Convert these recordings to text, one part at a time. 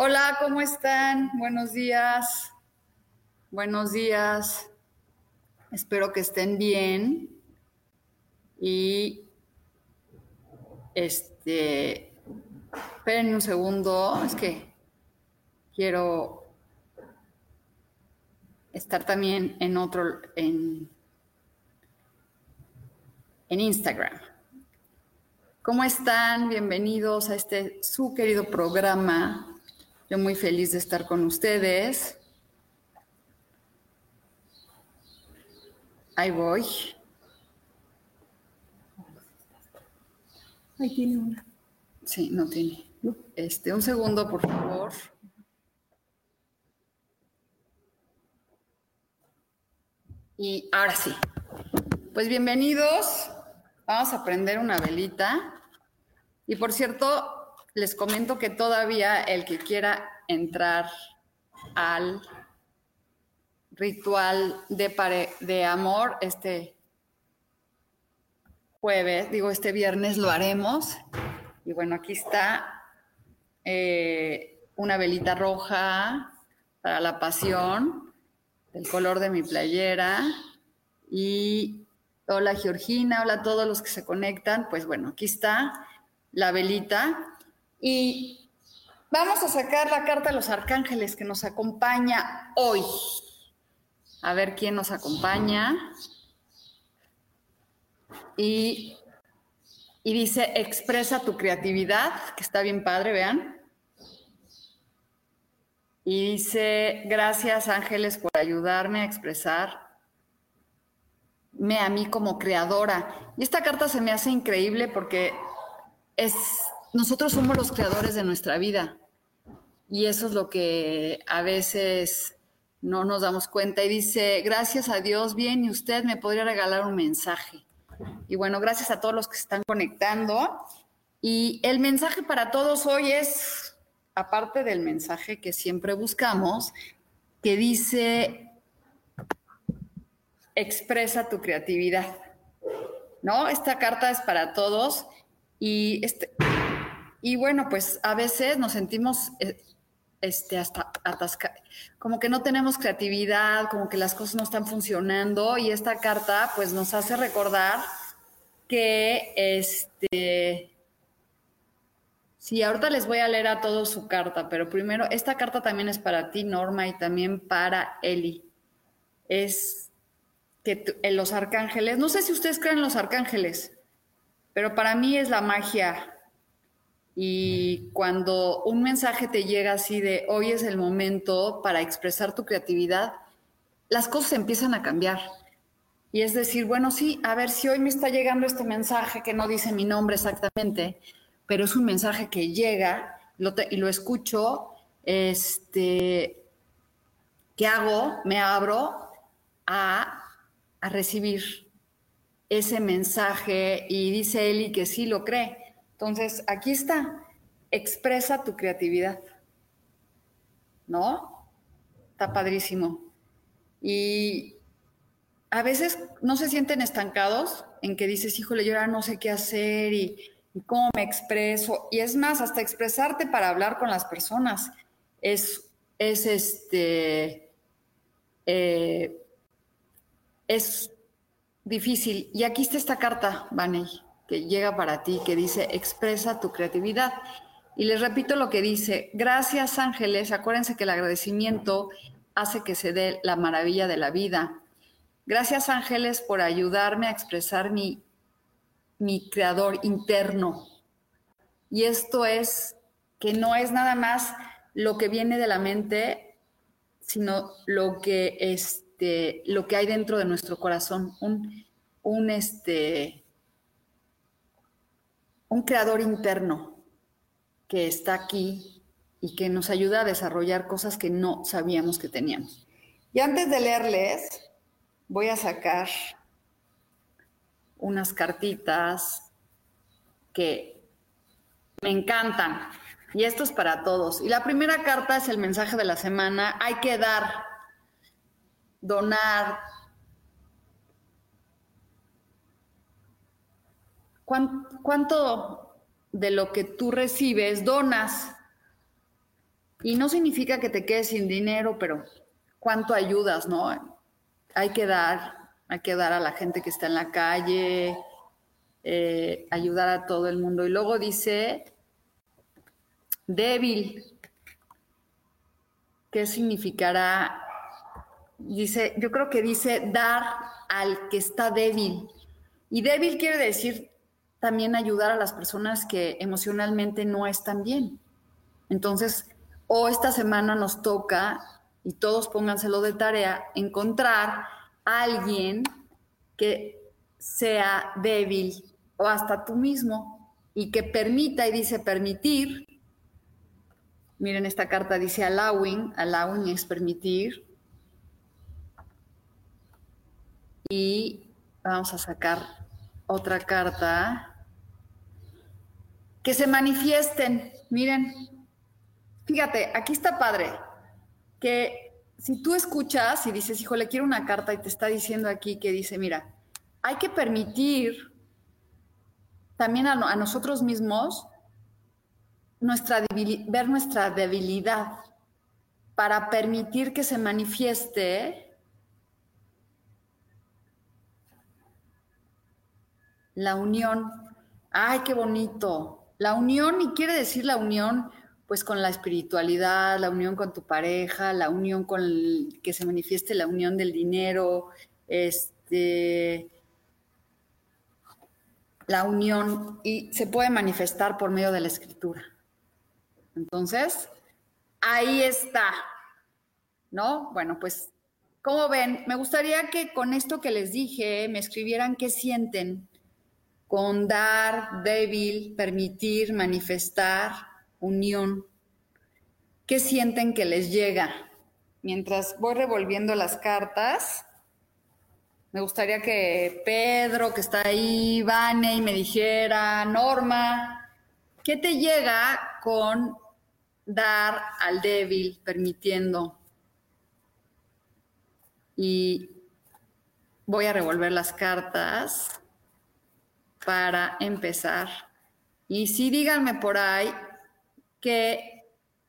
Hola, ¿cómo están? Buenos días. Buenos días. Espero que estén bien. Y este, esperen un segundo, es que quiero estar también en otro, en, en Instagram. ¿Cómo están? Bienvenidos a este su querido programa yo muy feliz de estar con ustedes. Ahí voy. Ahí tiene una. Sí, no tiene. Este, un segundo, por favor. Y ahora sí. Pues bienvenidos. Vamos a prender una velita. Y por cierto, les comento que todavía el que quiera entrar al ritual de, amor, este jueves, digo, este viernes lo haremos. Y bueno, aquí está eh, una velita roja para la pasión, el color de mi playera. Y hola Georgina, hola a todos los que se conectan. Pues bueno, aquí está la velita. Y vamos a sacar la carta de los arcángeles que nos acompaña hoy. A ver quién nos acompaña. Y, y dice, expresa tu creatividad, que está bien padre, vean. Y dice, gracias ángeles por ayudarme a expresarme a mí como creadora. Y esta carta se me hace increíble porque es nosotros somos los creadores de nuestra vida y eso es lo que a veces no nos damos cuenta. Y dice, gracias a Dios, bien, y usted me podría regalar un mensaje. Y bueno, gracias a todos los que se están conectando. Y el mensaje para todos hoy es, aparte del mensaje que siempre buscamos, que dice, expresa tu creatividad. ¿No? Esta carta es para todos y este, y bueno, pues a veces nos sentimos eh, este, hasta atascados, como que no tenemos creatividad, como que las cosas no están funcionando y esta carta pues nos hace recordar que este... Sí, ahorita les voy a leer a todos su carta, pero primero, esta carta también es para ti, Norma, y también para Eli. Es que en los arcángeles, no sé si ustedes creen en los arcángeles, pero para mí es la magia y cuando un mensaje te llega así de hoy es el momento para expresar tu creatividad, las cosas empiezan a cambiar. Y es decir, bueno, sí, a ver si hoy me está llegando este mensaje que no dice mi nombre exactamente, pero es un mensaje que llega y lo escucho, este, ¿qué hago? Me abro a, a recibir ese mensaje y dice Eli que sí lo cree. Entonces, aquí está, expresa tu creatividad, ¿no? Está padrísimo. Y a veces no se sienten estancados en que dices, híjole, yo ahora no sé qué hacer y, cómo me expreso. Y es más, hasta expresarte para hablar con las personas es, es este, eh, es difícil. Y aquí está esta carta, Vaney que llega para ti, que dice, expresa tu creatividad. Y les repito lo que dice, gracias ángeles, acuérdense que el agradecimiento hace que se dé la maravilla de la vida. Gracias ángeles por ayudarme a expresar mi, mi creador interno. Y esto es que no es nada más lo que viene de la mente, sino lo que, este, lo que hay dentro de nuestro corazón, un, un, este, un creador interno que está aquí y que nos ayuda a desarrollar cosas que no sabíamos que teníamos. Y antes de leerles, voy a sacar unas cartitas que me encantan. Y esto es para todos. Y la primera carta es el mensaje de la semana. Hay que dar, donar. ¿Cuánto de lo que tú recibes donas. Y no significa que te quedes sin dinero, pero cuánto ayudas, ¿no? Hay que dar, hay que dar a la gente que está en la calle, eh, ayudar a todo el mundo. Y luego dice, débil. ¿Qué significará? Dice, yo creo que dice dar al que está débil. Y débil quiere decir también ayudar a las personas que emocionalmente no están bien. Entonces, o esta semana nos toca, y todos pónganselo de tarea, encontrar a alguien que sea débil o hasta tú mismo y que permita, y dice permitir, miren esta carta dice allowing, allowing es permitir, y vamos a sacar otra carta. Que se manifiesten. Miren, fíjate, aquí está padre. Que si tú escuchas y dices, hijo, le quiero una carta y te está diciendo aquí que dice, mira, hay que permitir también a, nosotros mismos nuestra ver nuestra debilidad para permitir que se manifieste la unión. Ay, qué bonito. La unión, y quiere decir la unión, pues con la espiritualidad, la unión con tu pareja, la unión con que se manifieste la unión del dinero, este, la unión, y se puede manifestar por medio de la escritura. Entonces, ahí está, ¿no? Bueno, pues, como ven, me gustaría que con esto que les dije me escribieran qué sienten con dar, débil, permitir, manifestar, unión. ¿Qué sienten que les llega? Mientras voy revolviendo las cartas, me gustaría que Pedro, que está ahí, Vane, y me dijera, Norma, ¿qué te llega con dar al débil, permitiendo? Y voy a revolver las cartas para empezar. Y sí díganme por ahí que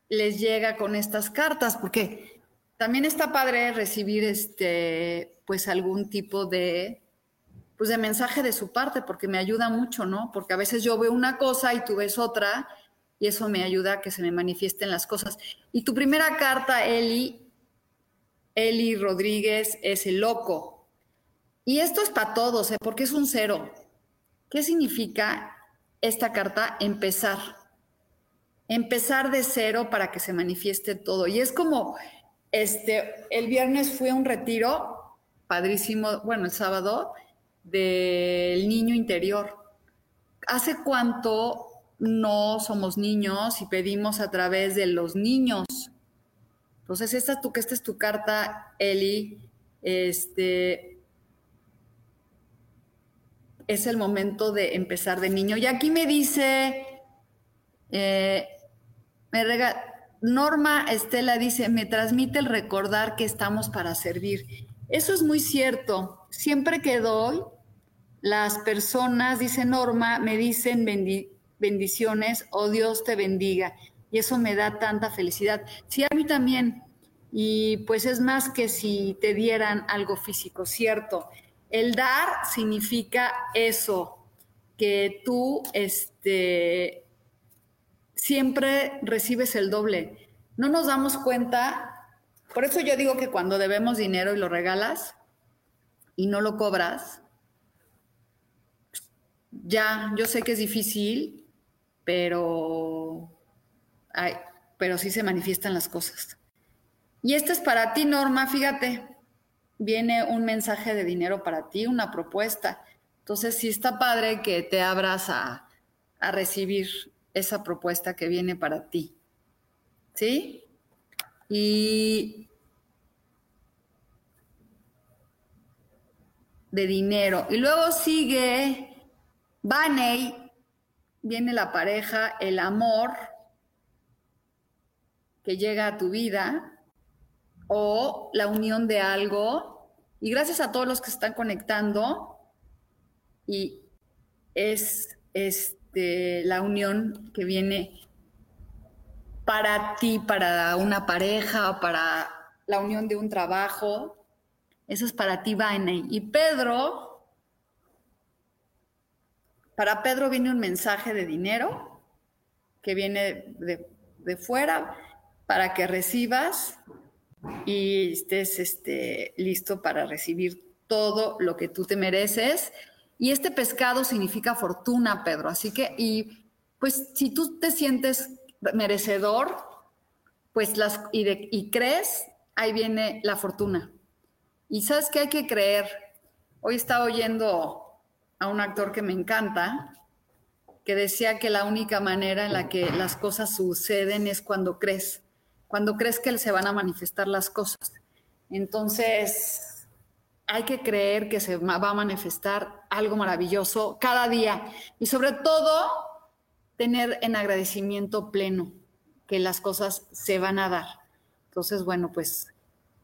les llega con estas cartas, porque también está padre recibir este, pues algún tipo de, pues de mensaje de su parte, porque me ayuda mucho, ¿no? Porque a veces yo veo una cosa y tú ves otra, y eso me ayuda a que se me manifiesten las cosas. Y tu primera carta, Eli, Eli Rodríguez, es el loco. Y esto es para todos, ¿eh? porque es un cero. ¿Qué significa esta carta? Empezar. Empezar de cero para que se manifieste todo. Y es como, este, el viernes fui a un retiro padrísimo, bueno, el sábado, del niño interior. ¿Hace cuánto no somos niños y pedimos a través de los niños? Entonces, esta, tú, que esta es tu carta, Eli, este, es el momento de empezar de niño. Y aquí me dice, eh, Norma Estela dice, me transmite el recordar que estamos para servir. Eso es muy cierto. Siempre que doy, las personas, dice Norma, me dicen bendiciones o oh, Dios te bendiga. Y eso me da tanta felicidad. Sí, a mí también. Y pues es más que si te dieran algo físico, cierto. El dar significa eso, que tú este, siempre recibes el doble. No nos damos cuenta, por eso yo digo que cuando debemos dinero y lo regalas y no lo cobras, ya, yo sé que es difícil, pero, pero sí se manifiestan las cosas. Y este es para ti, Norma, fíjate, viene un mensaje de dinero para ti, una propuesta. Entonces, sí está padre que te abras a, a recibir esa propuesta que viene para ti. ¿Sí? Y de dinero. Y luego sigue Baney, viene la pareja, el amor que llega a tu vida o la unión de algo. Y gracias a todos los que están conectando, y es este, la unión que viene para ti, para una pareja, para la unión de un trabajo. Eso es para ti, Baney. Y Pedro, para Pedro viene un mensaje de dinero que viene de, de fuera para que recibas y estés este, listo para recibir todo lo que tú te mereces. Y este pescado significa fortuna, Pedro. Así que, y pues si tú te sientes merecedor, pues las, y, y crees, ahí viene la fortuna. Y sabes que hay que creer. Hoy estaba oyendo a un actor que me encanta, que decía que la única manera en la que las cosas suceden es cuando crees cuando crees que se van a manifestar las cosas. Entonces, hay que creer que se va a manifestar algo maravilloso cada día y sobre todo tener en agradecimiento pleno que las cosas se van a dar. Entonces, bueno, pues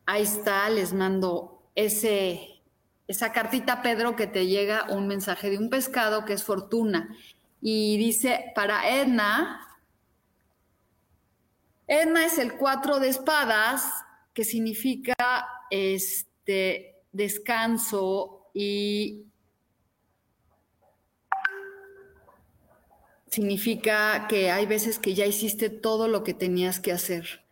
ahí está, les mando ese, esa cartita, Pedro, que te llega un mensaje de un pescado que es fortuna. Y dice, para Edna, Edna es el cuatro de espadas, que significa este descanso y significa que hay veces que ya hiciste todo lo que tenías que hacer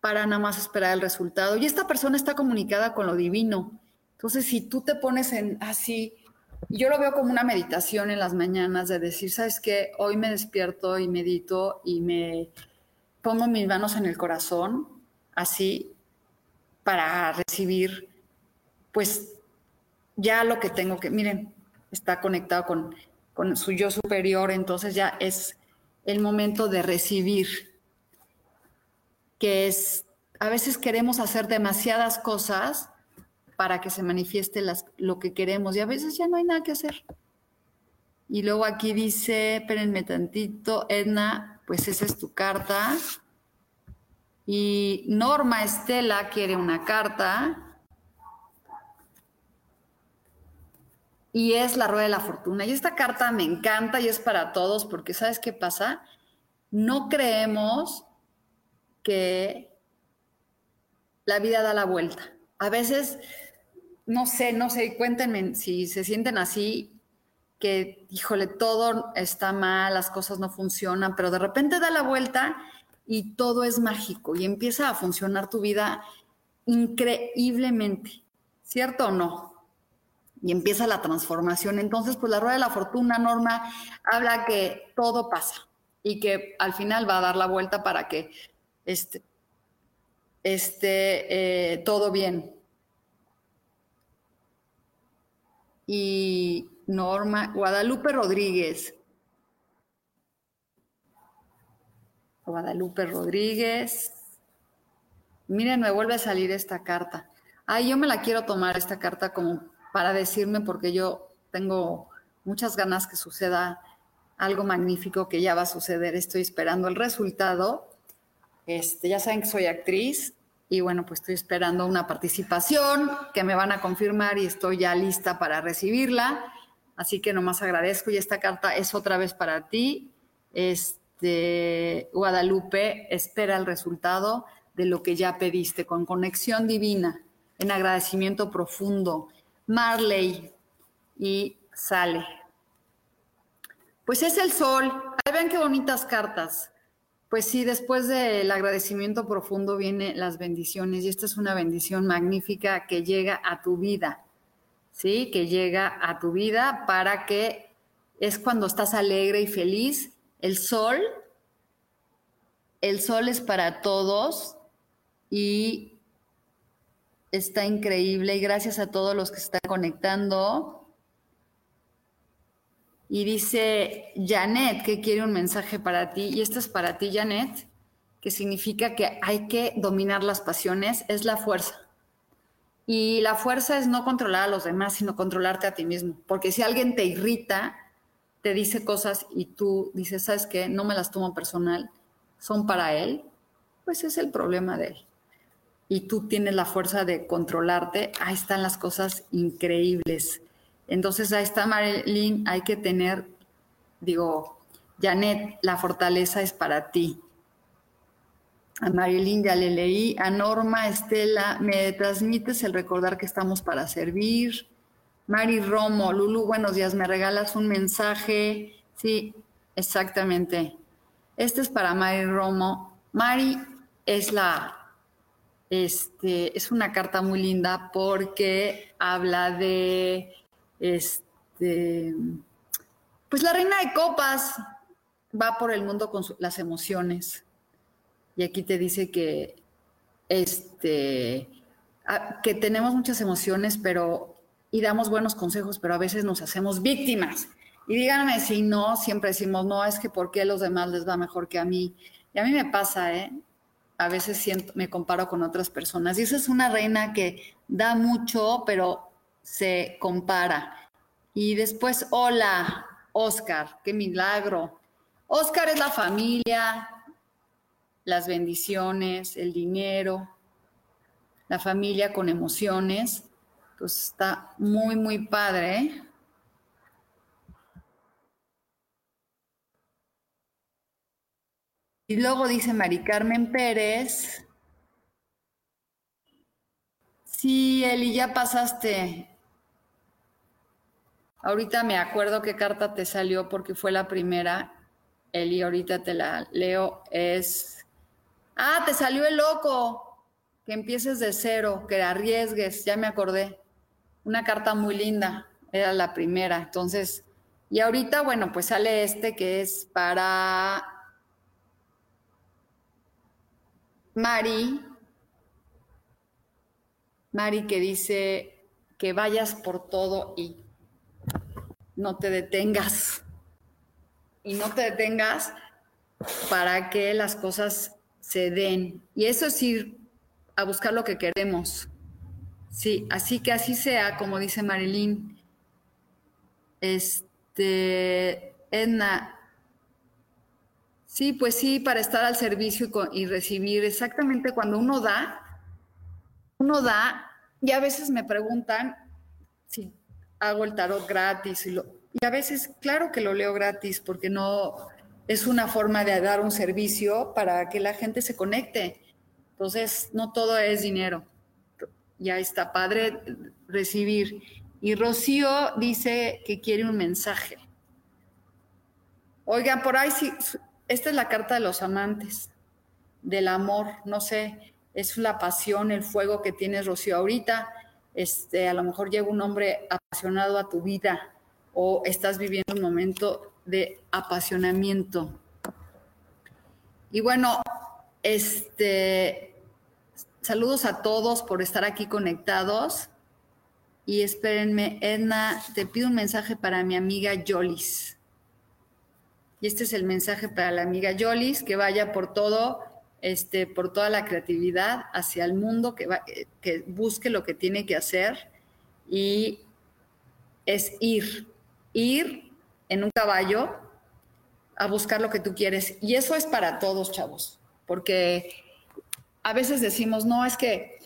para nada más esperar el resultado. Y esta persona está comunicada con lo divino. Entonces, si tú te pones en así, yo lo veo como una meditación en las mañanas de decir, ¿sabes qué? Hoy me despierto y medito y me pongo mis manos en el corazón, así, para recibir, pues, ya lo que tengo que, miren, está conectado con, con su yo superior, entonces ya es el momento de recibir, que es, a veces queremos hacer demasiadas cosas para que se manifieste las, lo que queremos y a veces ya no hay nada que hacer. Y luego aquí dice, espérenme tantito, Edna, pues esa es tu carta. Y Norma Estela quiere una carta. Y es la rueda de la fortuna. Y esta carta me encanta y es para todos porque ¿sabes qué pasa? No creemos que la vida da la vuelta. A veces, no sé, no sé, cuéntenme si se sienten así que, híjole, todo está mal, las cosas no funcionan, pero de repente da la vuelta y todo es mágico y empieza a funcionar tu vida increíblemente, ¿cierto o no? Y empieza la transformación. Entonces, pues la rueda de la fortuna, Norma, habla que todo pasa y que al final va a dar la vuelta para que esté eh, todo bien. Y Norma, Guadalupe Rodríguez. Guadalupe Rodríguez. Miren, me vuelve a salir esta carta. Ay, yo me la quiero tomar esta carta como para decirme porque yo tengo muchas ganas que suceda algo magnífico que ya va a suceder. Estoy esperando el resultado. Este, ya saben que soy actriz y bueno, pues estoy esperando una participación que me van a confirmar y estoy ya lista para recibirla. Así que nomás agradezco y esta carta es otra vez para ti. Este, Guadalupe espera el resultado de lo que ya pediste con conexión divina, en agradecimiento profundo. Marley y sale. Pues es el sol. Ahí ven qué bonitas cartas. Pues sí, después del agradecimiento profundo vienen las bendiciones y esta es una bendición magnífica que llega a tu vida, ¿sí? Que llega a tu vida para que es cuando estás alegre y feliz. El sol, el sol es para todos y está increíble y gracias a todos los que están conectando. Y dice Janet que quiere un mensaje para ti, y esto es para ti, Janet, que significa que hay que dominar las pasiones, es la fuerza. Y la fuerza es no controlar a los demás, sino controlarte a ti mismo. Porque si alguien te irrita, te dice cosas y tú dices, ¿sabes qué? No me las tomo personal, son para él, pues es el problema de él. Y tú tienes la fuerza de controlarte, ahí están las cosas increíbles. Entonces ahí está Marilyn, hay que tener, digo, Janet, la fortaleza es para ti. A Marilyn ya le leí, a Norma, Estela, me transmites el recordar que estamos para servir. Mari Romo, Lulu, buenos días, me regalas un mensaje. Sí, exactamente. Este es para Mari Romo. Mari es la, este, es una carta muy linda porque habla de este, pues la reina de copas va por el mundo con las emociones. Y aquí te dice que, este, que tenemos muchas emociones, pero y damos buenos consejos, pero a veces nos hacemos víctimas. Y díganme si no, siempre decimos, no, es que ¿por qué a los demás les va mejor que a mí? Y a mí me pasa, ¿eh? A veces siento, me comparo con otras personas. Y esa es una reina que da mucho, pero se compara. Y después, hola, Oscar, qué milagro. Oscar es la familia, las bendiciones, el dinero, la familia con emociones. Pues está muy, muy padre. Y luego dice Mari Carmen Pérez. Sí, Eli, ya pasaste Ahorita me acuerdo qué carta te salió porque fue la primera. Eli, ahorita te la leo. Es. Ah, te salió el loco. Que empieces de cero, que arriesgues. Ya me acordé. Una carta muy linda. Era la primera. Entonces, y ahorita, bueno, pues sale este que es para Mari. Mari que dice que vayas por todo y no te detengas. Y no te detengas para que las cosas se den. Y eso es ir a buscar lo que queremos. Sí, así que así sea, como dice Marilyn. Este, Edna. Sí, pues sí, para estar al servicio y, recibir. Exactamente cuando uno da, uno da, y a veces me preguntan si hago el tarot gratis y, lo, y a veces, claro que lo leo gratis porque no es una forma de dar un servicio para que la gente se conecte. Entonces, no todo es dinero. Ya está padre recibir. Y Rocío dice que quiere un mensaje. Oigan, por ahí sí, esta es la carta de los amantes, del amor, no sé, es la pasión, el fuego que tienes, Rocío, ahorita este, a lo mejor llega un hombre apasionado a tu vida o estás viviendo un momento de apasionamiento. Y bueno, este, saludos a todos por estar aquí conectados. Y espérenme, Edna, te pido un mensaje para mi amiga Yolis. Y este es el mensaje para la amiga Yolis, que vaya por todo este, por toda la creatividad hacia el mundo, que, que busque lo que tiene que hacer y es ir, ir en un caballo a buscar lo que tú quieres. Y eso es para todos, chavos, porque a veces decimos, no, es que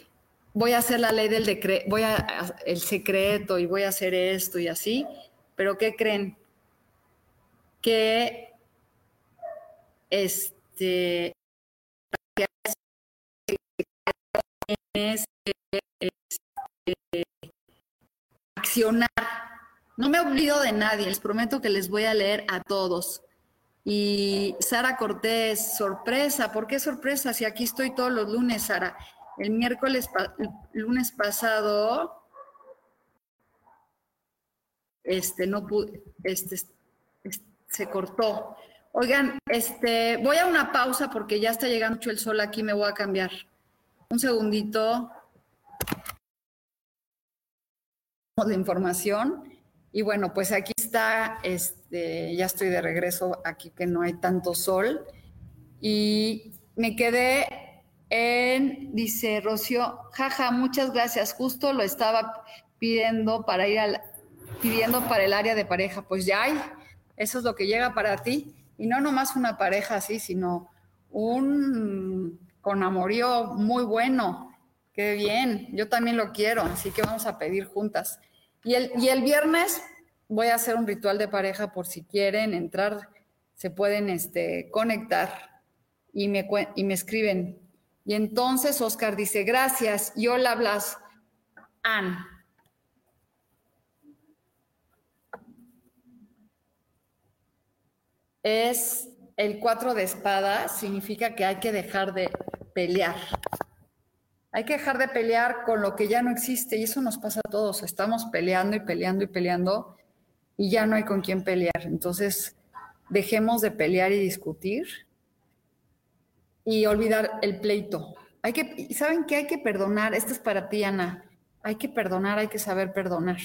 voy a hacer la ley del decreto, voy a el secreto y voy a hacer esto y así, pero ¿qué creen? Que este accionar. No me olvido de nadie, les prometo que les voy a leer a todos. Y Sara Cortés, sorpresa, ¿por qué sorpresa? Si aquí estoy todos los lunes, Sara. El miércoles, lunes pasado, este, no pude, este, se cortó. Oigan, este, voy a una pausa porque ya está llegando mucho el sol aquí, me voy a cambiar. Un segundito de información. Y bueno, pues aquí está, este, ya estoy de regreso aquí que no hay tanto sol. Y me quedé en, dice Rocío, jaja, muchas gracias. Justo lo estaba pidiendo para ir al, pidiendo para el área de pareja. Pues ya hay, eso es lo que llega para ti. Y no nomás una pareja así, sino un con amorío muy bueno. Qué bien, yo también lo quiero, así que vamos a pedir juntas. Y el, viernes voy a hacer un ritual de pareja por si quieren entrar, se pueden este, conectar y me, y me escriben. Y entonces Oscar dice, gracias. Y hola, Blas. Ann. Es el cuatro de espadas, significa que hay que dejar de pelear. Hay que dejar de pelear con lo que ya no existe y eso nos pasa a todos. Estamos peleando y peleando y peleando y ya no hay con quién pelear. Entonces, dejemos de pelear y discutir y olvidar el pleito. Hay que, ¿saben qué? Hay que perdonar. Esto es para ti, Ana. Hay que perdonar, hay que saber perdonar.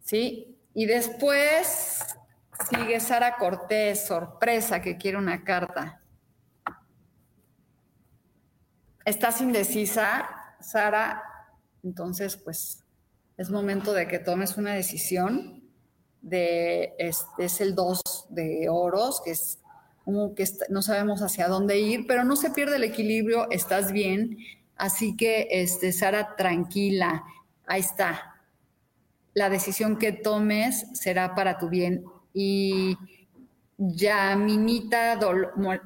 ¿Sí? Y después sigue Sara Cortés, sorpresa, que quiere una carta. ¿Estás indecisa, Sara? Entonces, pues es momento de que tomes una decisión. De, este, es el 2 de oros, que es como que no sabemos hacia dónde ir, pero no se pierde el equilibrio, estás bien. Así que, este, Sara, tranquila, ahí está. La decisión que tomes será para tu bien. Y ya, Minita,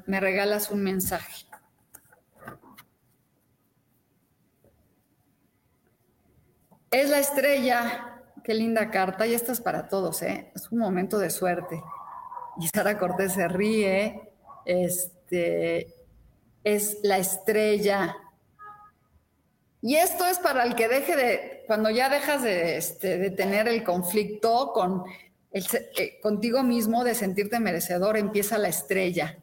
me regalas un mensaje. Es la estrella. Qué linda carta. Y esta es para todos, ¿eh? Es un momento de suerte. Y Sara Cortés se ríe. Este es la estrella. Y esto es para el que deje de, cuando ya dejas de, este, tener el conflicto con eh, contigo mismo, de sentirte merecedor, empieza la estrella.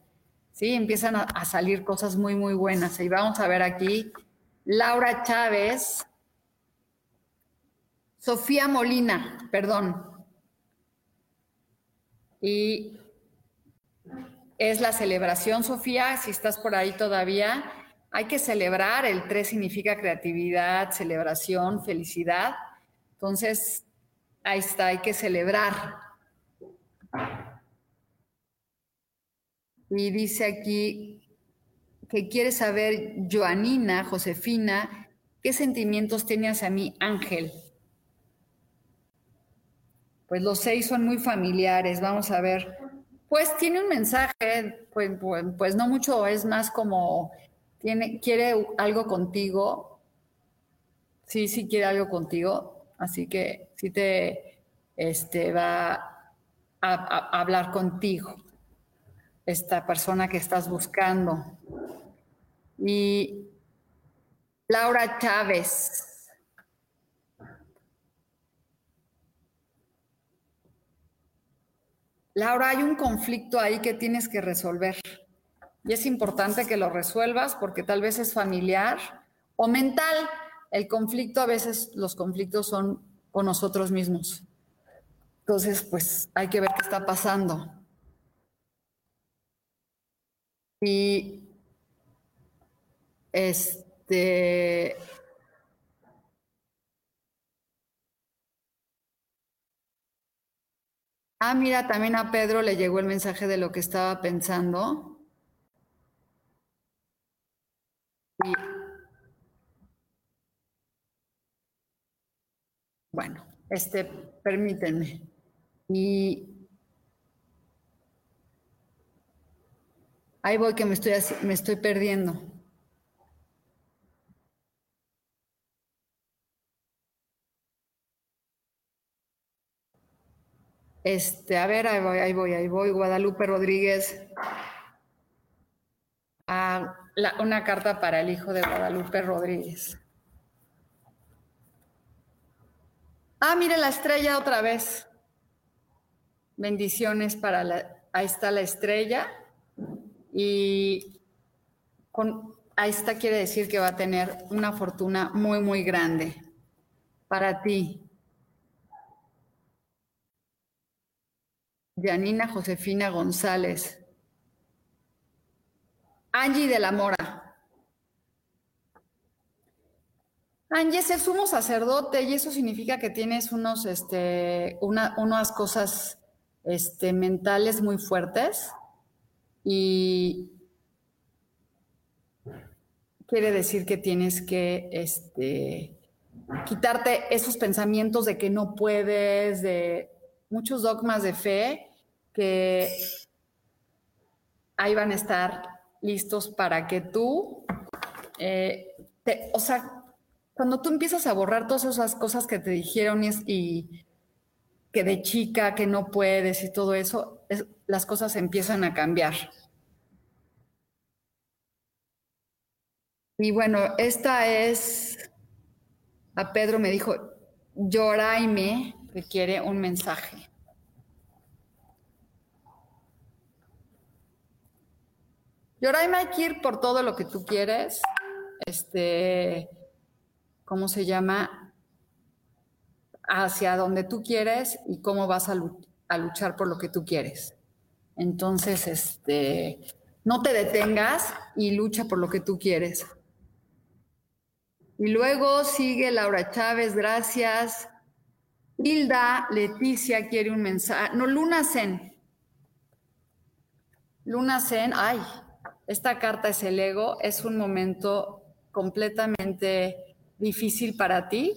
¿sí? Empiezan a, salir cosas muy, muy buenas. Y vamos a ver aquí, Laura Chávez Sofía Molina, perdón. Y es la celebración, Sofía, si estás por ahí todavía. Hay que celebrar, el 3 significa creatividad, celebración, felicidad. Entonces, ahí está, hay que celebrar. Y dice aquí que quiere saber Joanina, Josefina, qué sentimientos tiene hacia mí Ángel pues los seis son muy familiares, vamos a ver. Pues tiene un mensaje, pues, pues, pues, no mucho, es más como, tiene, quiere algo contigo, sí, sí quiere algo contigo, así que sí te este, va a hablar contigo, esta persona que estás buscando. Y Laura Chávez, Laura, hay un conflicto ahí que tienes que resolver. Y es importante que lo resuelvas porque tal vez es familiar o mental. El conflicto, a veces los conflictos son con nosotros mismos. Entonces, pues hay que ver qué está pasando. Y este Ah, mira, también a Pedro le llegó el mensaje de lo que estaba pensando. bueno, este, permítanme. Y ahí voy que me estoy, me estoy perdiendo. Este, a ver, ahí voy, ahí voy, ahí voy. Guadalupe Rodríguez. Ah, una carta para el hijo de Guadalupe Rodríguez. Ah, mire la estrella otra vez. Bendiciones para la. Ahí está la estrella. Y con, ahí está quiere decir que va a tener una fortuna muy, muy grande para ti. Janina Josefina González. Angie de la Mora. Angie es el sumo sacerdote y eso significa que tienes unos, este, unas cosas este, mentales muy fuertes y quiere decir que tienes que este, quitarte esos pensamientos de que no puedes, de muchos dogmas de fe que ahí van a estar listos para que tú, eh, o sea, cuando tú empiezas a borrar todas esas cosas que te dijeron y, que de chica, que no puedes y todo eso, las cosas empiezan a cambiar. Y bueno, esta es, a Pedro me dijo, Yoraime requiere un mensaje. Y ahora hay que ir por todo lo que tú quieres. Este, ¿cómo se llama? Hacia donde tú quieres y cómo vas a, luchar por lo que tú quieres. Entonces, este, no te detengas y lucha por lo que tú quieres. Y luego sigue Laura Chávez, gracias. Hilda Leticia quiere un mensaje. No, Luna Zen. Luna Zen, ay, esta carta es el ego, es un momento completamente difícil para ti.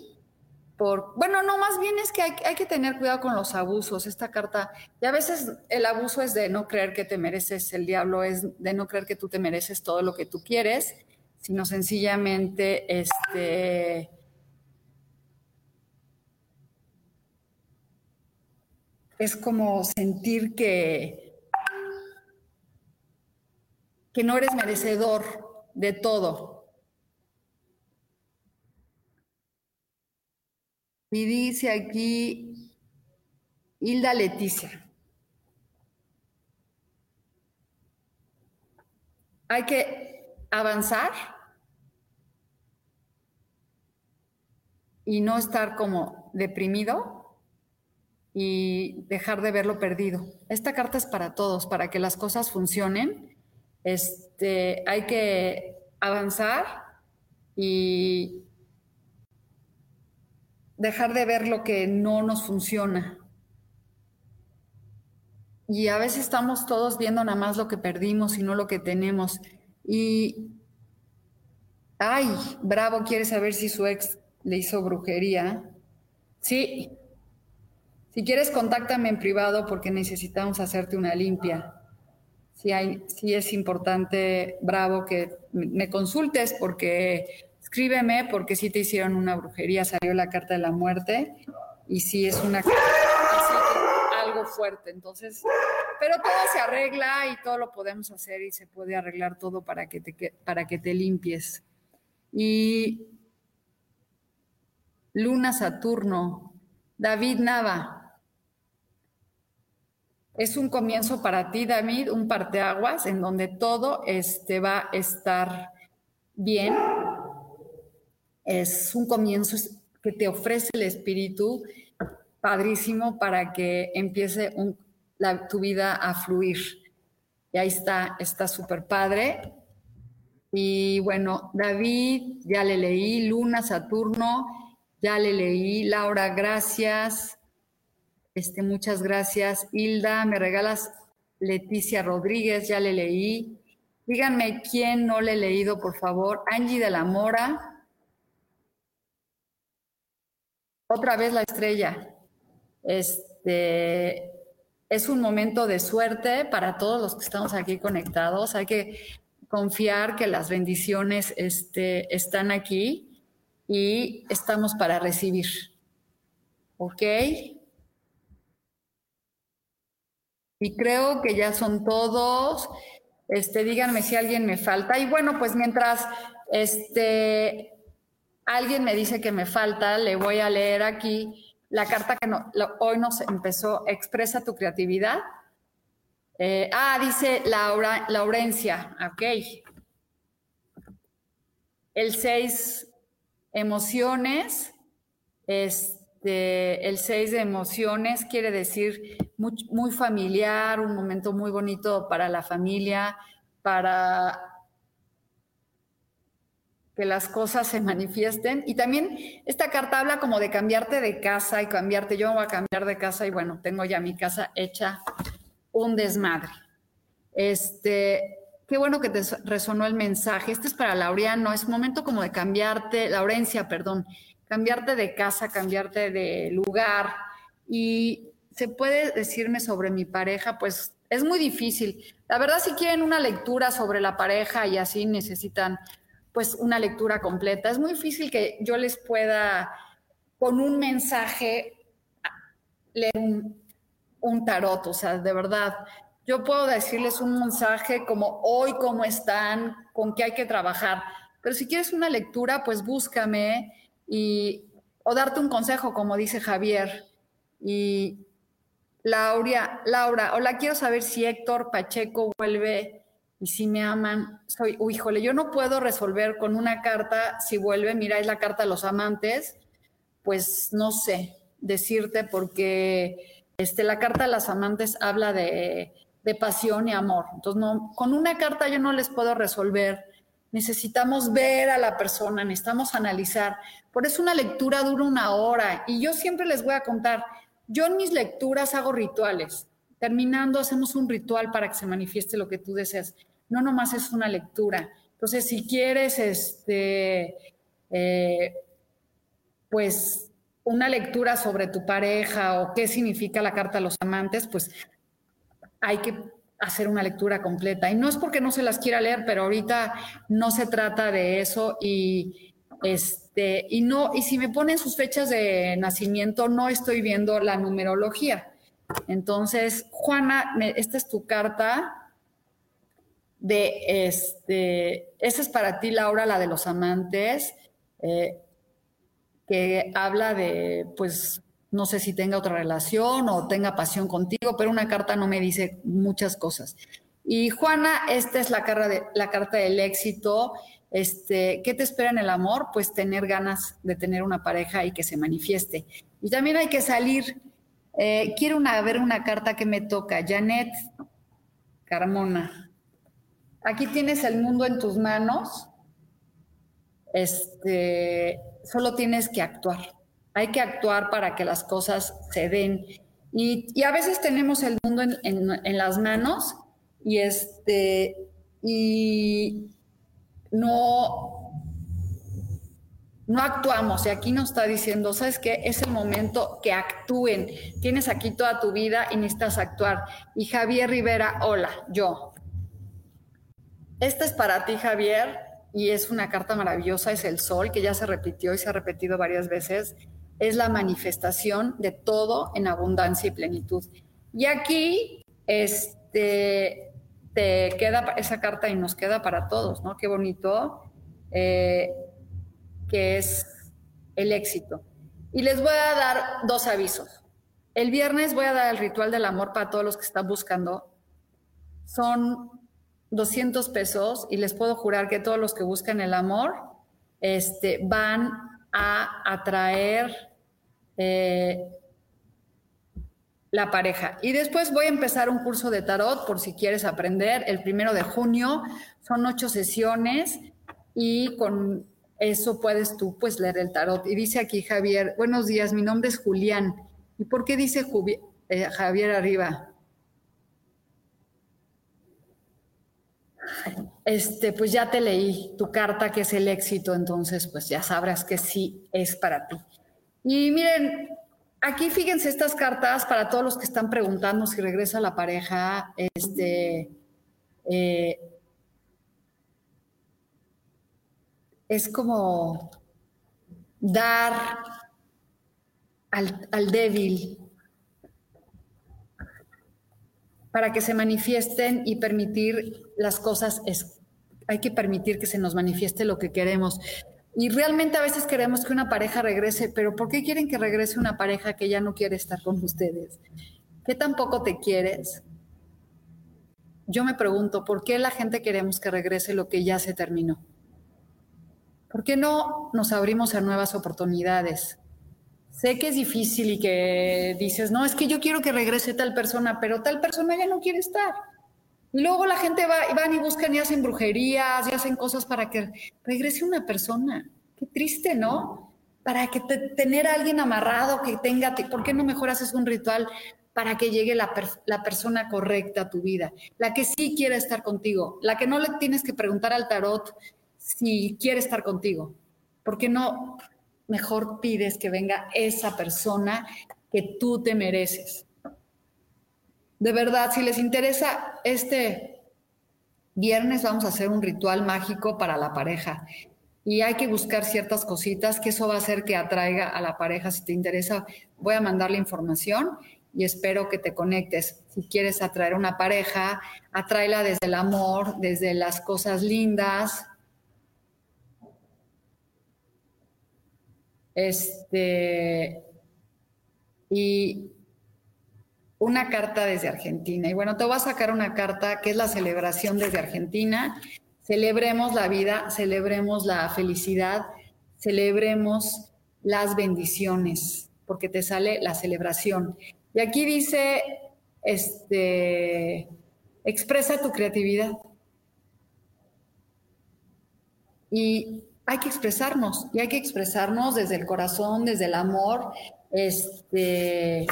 Por, bueno, no, más bien es que hay, que tener cuidado con los abusos. Esta carta, y a veces el abuso es de no creer que te mereces, el diablo es de no creer que tú te mereces todo lo que tú quieres, sino sencillamente este, es como sentir que, que no eres merecedor de todo. Y dice aquí Hilda Leticia. Hay que avanzar y no estar como deprimido y dejar de verlo perdido. Esta carta es para todos, para que las cosas funcionen este, hay que avanzar y dejar de ver lo que no nos funciona. Y a veces estamos todos viendo nada más lo que perdimos y no lo que tenemos. Y, ay, bravo, quiere saber si su ex le hizo brujería. Sí, si quieres, contáctame en privado porque necesitamos hacerte una limpia sí, hay, sí es importante, Bravo, que me consultes porque escríbeme porque si te hicieron una brujería, salió la carta de la muerte y sí es una algo fuerte. Entonces, pero todo se arregla y todo lo podemos hacer y se puede arreglar todo para que te, para que te limpies. Y Luna Saturno, David Nava, es un comienzo para ti, David, un parteaguas en donde todo este va a estar bien. Es un comienzo que te ofrece el espíritu padrísimo para que empiece tu vida a fluir. Y ahí está, está súper padre. Y bueno, David, ya le leí, Luna, Saturno, ya le leí, Laura, gracias. Este, muchas gracias. Hilda, me regalas Leticia Rodríguez, ya le leí. Díganme quién no le he leído, por favor. Angie de la Mora. Otra vez la estrella. Este es un momento de suerte para todos los que estamos aquí conectados. Hay que confiar que las bendiciones este, están aquí y estamos para recibir. ¿Ok? Y creo que ya son todos. Este, díganme si alguien me falta. Y bueno, pues mientras este, alguien me dice que me falta, le voy a leer aquí la carta que hoy nos empezó, expresa tu creatividad. Eh, ah, dice Laura, Laurencia, ok. El 6, emociones. Este, el 6 de emociones quiere decir muy, familiar, un momento muy bonito para la familia, para que las cosas se manifiesten. Y también esta carta habla como de cambiarte de casa y cambiarte. Yo voy a cambiar de casa y bueno, tengo ya mi casa hecha un desmadre. Este, qué bueno que te resonó el mensaje. Este es para Laureano, es momento como de cambiarte, Laurencia, perdón, cambiarte de casa, cambiarte de lugar. Y se puede decirme sobre mi pareja, pues es muy difícil. La verdad, si quieren una lectura sobre la pareja y así necesitan pues una lectura completa. Es muy difícil que yo les pueda, con un mensaje, leer un, tarot, o sea, de verdad. Yo puedo decirles un mensaje como hoy, cómo están, con qué hay que trabajar. Pero si quieres una lectura, pues búscame y, o darte un consejo, como dice Javier. Y Laura, Laura, hola, quiero saber si Héctor Pacheco vuelve y si me aman, soy, uy, híjole, yo no puedo resolver con una carta si vuelve, mira, es la carta a los amantes, pues no sé decirte porque este, la carta a los amantes habla de, de pasión y amor. Entonces, con una carta yo no les puedo resolver. Necesitamos ver a la persona, necesitamos analizar. Por eso una lectura dura una hora y yo siempre les voy a contar, yo en mis lecturas hago rituales. Terminando, hacemos un ritual para que se manifieste lo que tú deseas. No nomás es una lectura. Entonces, si quieres, este, eh, pues, una lectura sobre tu pareja o qué significa la carta a los amantes, pues hay que hacer una lectura completa. Y no es porque no se las quiera leer, pero ahorita no se trata de eso y este y no y si me ponen sus fechas de nacimiento no estoy viendo la numerología. Entonces, Juana, esta es tu carta de este, esa es para ti, Laura, la de los amantes, eh, que habla de, pues, no sé si tenga otra relación o tenga pasión contigo, pero una carta no me dice muchas cosas. Y Juana, esta es la, de, la carta del éxito. Este, ¿Qué te espera en el amor? Pues tener ganas de tener una pareja y que se manifieste. Y también hay que salir eh, quiero una, ver una carta que me toca. Janet Carmona. Aquí tienes el mundo en tus manos. Este, solo tienes que actuar. Hay que actuar para que las cosas se den. Y, a veces tenemos el mundo en, en las manos y este y no no actuamos y aquí nos está diciendo, ¿sabes qué? Es el momento que actúen. Tienes aquí toda tu vida y necesitas actuar. Y Javier Rivera, hola, yo. Esta es para ti, Javier, y es una carta maravillosa, es el sol, que ya se repitió y se ha repetido varias veces. Es la manifestación de todo en abundancia y plenitud. Y aquí, este, te queda esa carta y nos queda para todos, ¿no? Qué bonito. Eh, que es el éxito. Y les voy a dar dos avisos. El viernes voy a dar el ritual del amor para todos los que están buscando. Son 200 pesos y les puedo jurar que todos los que buscan el amor este, van a atraer eh, la pareja. Y después voy a empezar un curso de tarot por si quieres aprender. El primero de junio son ocho sesiones y con eso puedes tú pues leer el tarot. Y dice aquí Javier, buenos días, mi nombre es Julián. ¿Y por qué dice eh, Javier arriba? Este, pues ya te leí tu carta que es el éxito, entonces pues ya sabrás que sí es para ti. Y miren, aquí fíjense estas cartas para todos los que están preguntando si regresa la pareja, este, eh, es como dar al, débil para que se manifiesten y permitir las cosas, es, hay que permitir que se nos manifieste lo que queremos. Y realmente a veces queremos que una pareja regrese, pero ¿por qué quieren que regrese una pareja que ya no quiere estar con ustedes? ¿Qué tampoco te quieres? Yo me pregunto, ¿por qué la gente queremos que regrese lo que ya se terminó? ¿Por qué no nos abrimos a nuevas oportunidades? Sé que es difícil y que dices, no, es que yo quiero que regrese tal persona, pero tal persona ya no quiere estar. Luego la gente va, y van y buscan y hacen brujerías y hacen cosas para que regrese una persona. Qué triste, ¿no? Para que tener a alguien amarrado que tenga, ¿por qué no mejor haces un ritual para que llegue la, la, persona correcta a tu vida? La que sí quiere estar contigo, la que no le tienes que preguntar al tarot si quiere estar contigo. ¿Por qué no mejor pides que venga esa persona que tú te mereces? De verdad, si les interesa, este viernes vamos a hacer un ritual mágico para la pareja. Y hay que buscar ciertas cositas que eso va a hacer que atraiga a la pareja. Si te interesa, voy a mandar la información y espero que te conectes. Si quieres atraer una pareja, atráela desde el amor, desde las cosas lindas. Este, y una carta desde Argentina. Y bueno, te voy a sacar una carta que es la celebración desde Argentina. Celebremos la vida, celebremos la felicidad, celebremos las bendiciones, porque te sale la celebración. Y aquí dice, este, expresa tu creatividad. Y hay que expresarnos, y hay que expresarnos desde el corazón, desde el amor, este,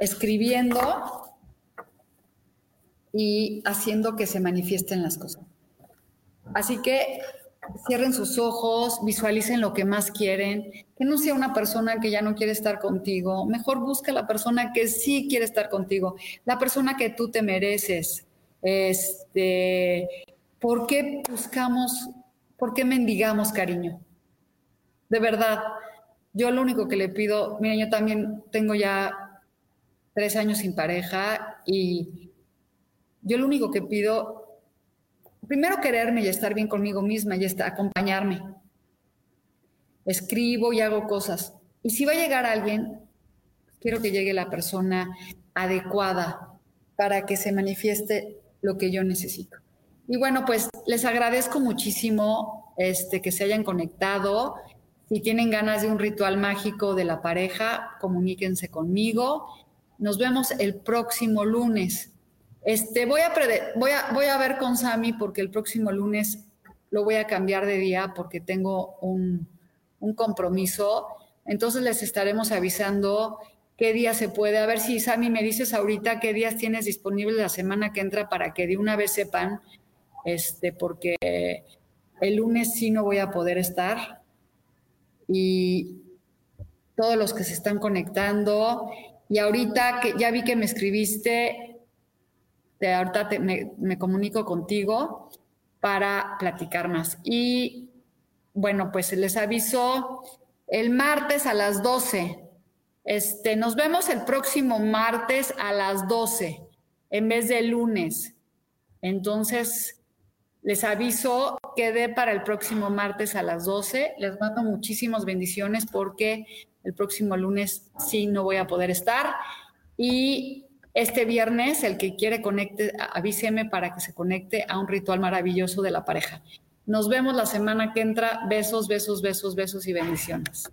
escribiendo y haciendo que se manifiesten las cosas. Así que cierren sus ojos, visualicen lo que más quieren, que no sea una persona que ya no quiere estar contigo, mejor busca la persona que sí quiere estar contigo, la persona que tú te mereces. Este, ¿por qué buscamos, por qué mendigamos cariño? De verdad, yo lo único que le pido, mira, yo también tengo ya tres años sin pareja y yo lo único que pido, primero quererme y estar bien conmigo misma y estar, acompañarme. Escribo y hago cosas. Y si va a llegar alguien, quiero que llegue la persona adecuada para que se manifieste lo que yo necesito. Y bueno, pues les agradezco muchísimo este, que se hayan conectado. Si tienen ganas de un ritual mágico de la pareja, comuníquense conmigo. Nos vemos el próximo lunes. Este, voy, a voy, a, ver con Sami porque el próximo lunes lo voy a cambiar de día porque tengo un, un compromiso. Entonces les estaremos avisando qué día se puede. A ver si Sami me dices ahorita qué días tienes disponible la semana que entra para que de una vez sepan, este, porque el lunes sí no voy a poder estar. Y todos los que se están conectando y ahorita que ya vi que me escribiste, de ahorita me, comunico contigo para platicar más. Y bueno, pues les aviso el martes a las 12. Este, nos vemos el próximo martes a las 12 en vez de lunes. Entonces, les aviso, quedé para el próximo martes a las 12. Les mando muchísimas bendiciones porque el próximo lunes sí no voy a poder estar. Y este viernes, el que quiere conecte, avíseme para que se conecte a un ritual maravilloso de la pareja. Nos vemos la semana que entra. Besos, besos, besos, besos y bendiciones.